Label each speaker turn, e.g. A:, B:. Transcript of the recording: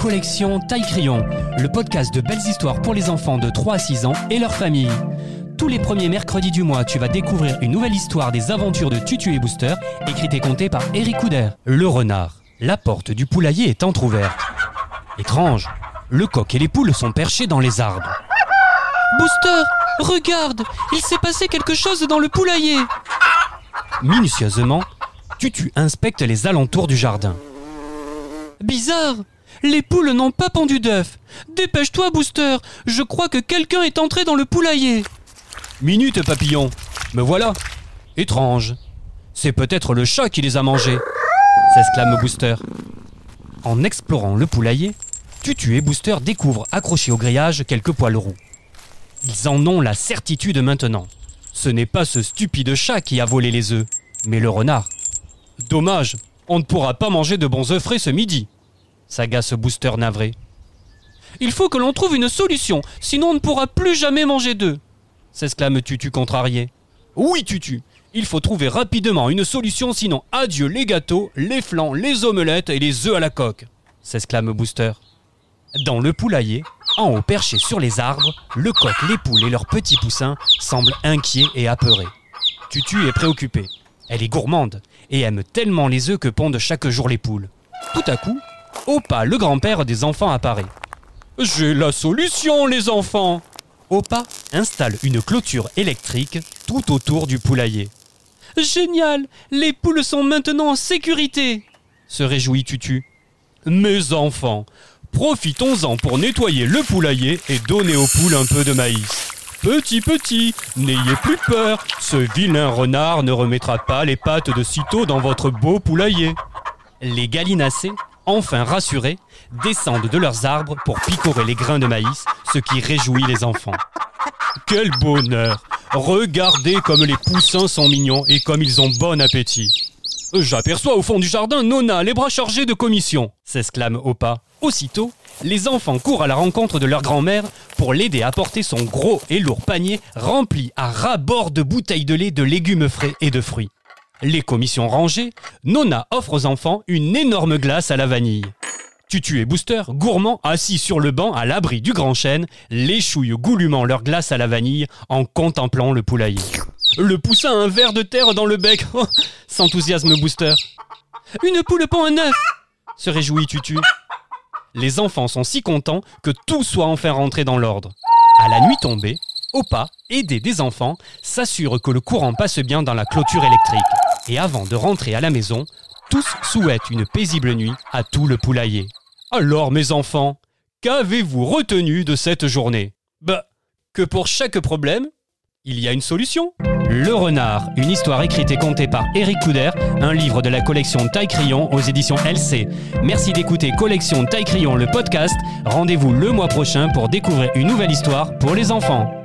A: collection Taille Crayon, le podcast de belles histoires pour les enfants de 3 à 6 ans et leurs familles. Tous les premiers mercredis du mois, tu vas découvrir une nouvelle histoire des aventures de Tutu et Booster, écrite et contée par Eric Couder. Le renard. La porte du poulailler est entr'ouverte. Étrange, le coq et les poules sont perchés dans les arbres.
B: Booster, regarde, il s'est passé quelque chose dans le poulailler.
A: Minutieusement, Tutu inspecte les alentours du jardin.
B: Bizarre, les poules n'ont pas pendu d'œufs. Dépêche-toi, Booster, je crois que quelqu'un est entré dans le poulailler.
A: Minute, papillon. Me voilà. Étrange. C'est peut-être le chat qui les a mangés, s'exclame Booster. En explorant le poulailler, Tutu et Booster découvrent accrochés au grillage quelques poils roux. Ils en ont la certitude maintenant. Ce n'est pas ce stupide chat qui a volé les œufs, mais le renard. Dommage, on ne pourra pas manger de bons œufs frais ce midi, s'agace Booster navré.
B: Il faut que l'on trouve une solution, sinon on ne pourra plus jamais manger d'œufs
A: s'exclame Tutu contrarié. Oui, Tutu, il faut trouver rapidement une solution, sinon adieu les gâteaux, les flancs, les omelettes et les œufs à la coque, s'exclame Booster. Dans le poulailler, en haut perché sur les arbres, le coq, les poules et leurs petits poussins semblent inquiets et apeurés. Tutu est préoccupée. Elle est gourmande et aime tellement les œufs que pondent chaque jour les poules. Tout à coup, Opa, le grand-père des enfants, apparaît.
C: J'ai la solution, les enfants
A: Opa installe une clôture électrique tout autour du poulailler.
B: Génial Les poules sont maintenant en sécurité
A: se réjouit Tutu.
C: Mes enfants, profitons-en pour nettoyer le poulailler et donner aux poules un peu de maïs. Petit petit, n'ayez plus peur, ce vilain renard ne remettra pas les pattes de sitôt dans votre beau poulailler.
A: Les gallinacés, enfin rassurés, descendent de leurs arbres pour picorer les grains de maïs, ce qui réjouit les enfants.
C: Quel bonheur Regardez comme les poussins sont mignons et comme ils ont bon appétit. J'aperçois au fond du jardin Nona, les bras chargés de commission,
A: s'exclame Opa. Aussitôt, les enfants courent à la rencontre de leur grand-mère pour l'aider à porter son gros et lourd panier rempli à ras-bord de bouteilles de lait, de légumes frais et de fruits. Les commissions rangées, Nona offre aux enfants une énorme glace à la vanille. Tutu et Booster, gourmands assis sur le banc à l'abri du grand chêne, léchouillent goulûment leur glace à la vanille en contemplant le poulailler.
C: Le poussin a un verre de terre dans le bec, oh, s'enthousiasme Booster.
B: Une poule pond un œuf
A: se réjouit Tutu. Les enfants sont si contents que tout soit enfin rentré dans l'ordre. À la nuit tombée, Opa, aidé des enfants, s'assure que le courant passe bien dans la clôture électrique. Et avant de rentrer à la maison, tous souhaitent une paisible nuit à tout le poulailler.
C: Alors, mes enfants, qu'avez-vous retenu de cette journée?
A: Bah, que pour chaque problème, il y a une solution. Le Renard, une histoire écrite et contée par Eric Couder, un livre de la collection Taille Crayon aux éditions LC. Merci d'écouter Collection Taille Crayon le podcast. Rendez-vous le mois prochain pour découvrir une nouvelle histoire pour les enfants.